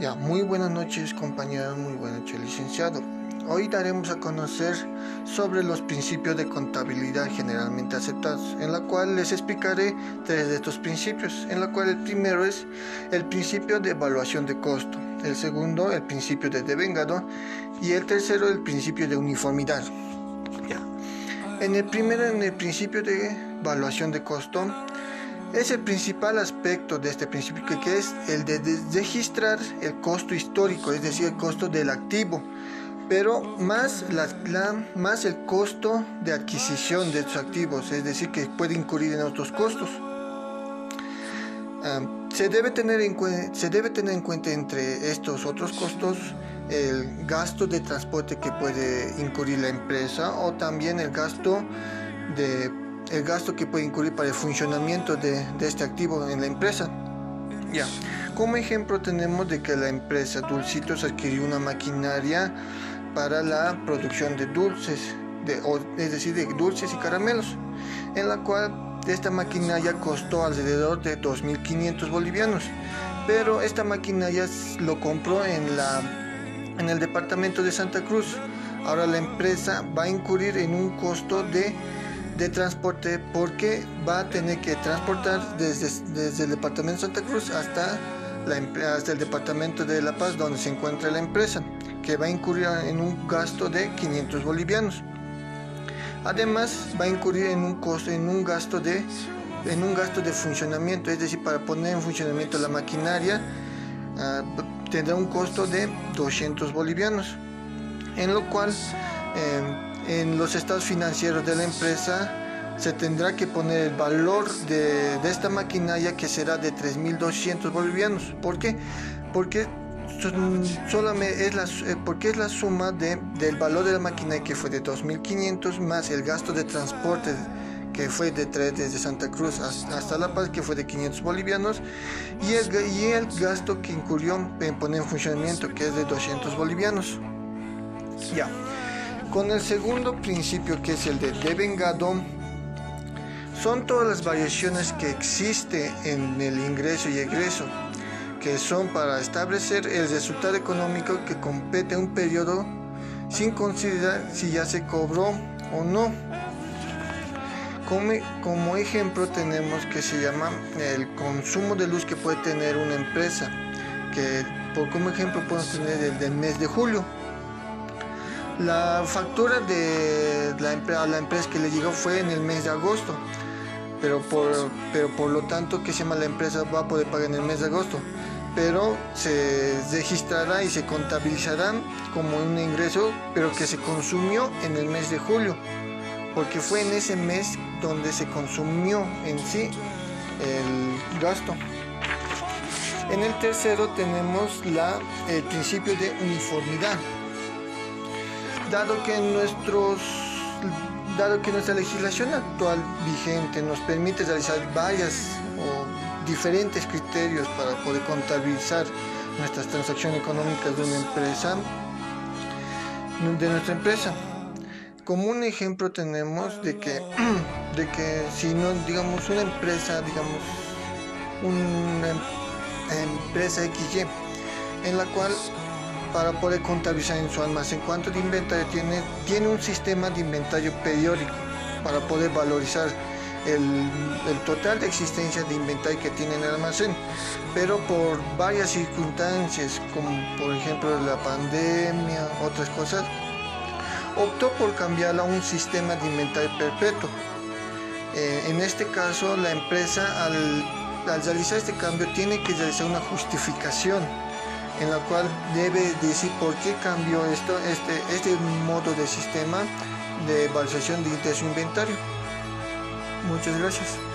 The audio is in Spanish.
Muy buenas noches compañeros, muy buenas noches licenciado. Hoy daremos a conocer sobre los principios de contabilidad generalmente aceptados, en la cual les explicaré tres de estos principios, en la cual el primero es el principio de evaluación de costo, el segundo el principio de devengado y el tercero el principio de uniformidad. En el primero, en el principio de evaluación de costo, es el principal aspecto de este principio que es el de registrar el costo histórico, es decir, el costo del activo, pero más, el costo de adquisición de estos activos, es decir, que puede incurrir en otros costos. se, debe tener en, se debe tener en cuenta entre estos otros costos el gasto de transporte que puede incurrir la empresa o también el gasto de el gasto que puede incurrir para el funcionamiento de, este activo en la empresa. Ya, como ejemplo tenemos de que la empresa Dulcitos adquirió una maquinaria para la producción de dulces, es decir, de dulces y caramelos, en la cual esta maquinaria costó alrededor de 2.500 bolivianos, pero esta maquinaria lo compró en, la, en el departamento de Santa Cruz. Ahora la empresa va a incurrir en un costo de de transporte porque va a tener que transportar desde, desde el departamento de Santa Cruz hasta, hasta el departamento de La Paz donde se encuentra la empresa, que va a incurrir en un gasto de 500 bolivianos. Además va a incurrir en un costo, en un gasto de en un gasto de funcionamiento, es decir, para poner en funcionamiento la maquinaria ah, tendrá un costo de 200 bolivianos, en lo cual eh, en los estados financieros de la empresa se tendrá que poner el valor de, esta maquinaria que será de 3.200 bolivianos. ¿Por qué? Porque solamente es la, eh, porque es la suma de, del valor de la maquinaria que fue de 2.500 más el gasto de transporte que fue de desde Santa Cruz hasta La Paz que fue de 500 bolivianos y el, y el gasto que incurrió en poner en funcionamiento que es de 200 bolivianos. Ya. Con el segundo principio que es el de devengado, son todas las variaciones que existen en el ingreso y egreso, que son para establecer el resultado económico que compete un periodo sin considerar si ya se cobró o no. Como, como ejemplo tenemos que se llama el consumo de luz que puede tener una empresa, que por como ejemplo podemos tener el del mes de julio la factura de la, a la empresa que le llegó fue en el mes de agosto, pero por, pero por lo tanto, que se llama la empresa va a poder pagar en el mes de agosto, pero se registrará y se contabilizará como un ingreso, pero que se consumió en el mes de julio, porque fue en ese mes donde se consumió en sí el gasto. En el tercero tenemos la, el principio de uniformidad dado que nuestros dado que nuestra legislación actual vigente nos permite realizar varias o diferentes criterios para poder contabilizar nuestras transacciones económicas de una empresa de nuestra empresa. Como un ejemplo tenemos de que de que si no digamos una empresa digamos una empresa XY en la cual para poder contabilizar en su almacén cuánto de inventario tiene, tiene un sistema de inventario periódico para poder valorizar el, total de existencia de inventario que tiene en el almacén. Pero por varias circunstancias, como por ejemplo la pandemia, otras cosas, optó por cambiarla a un sistema de inventario perpetuo. Eh, en este caso, la empresa al realizar este cambio tiene que realizar una justificación en la cual debe decir por qué cambió esto, este, este modo de sistema de valorización de su inventario. Muchas gracias.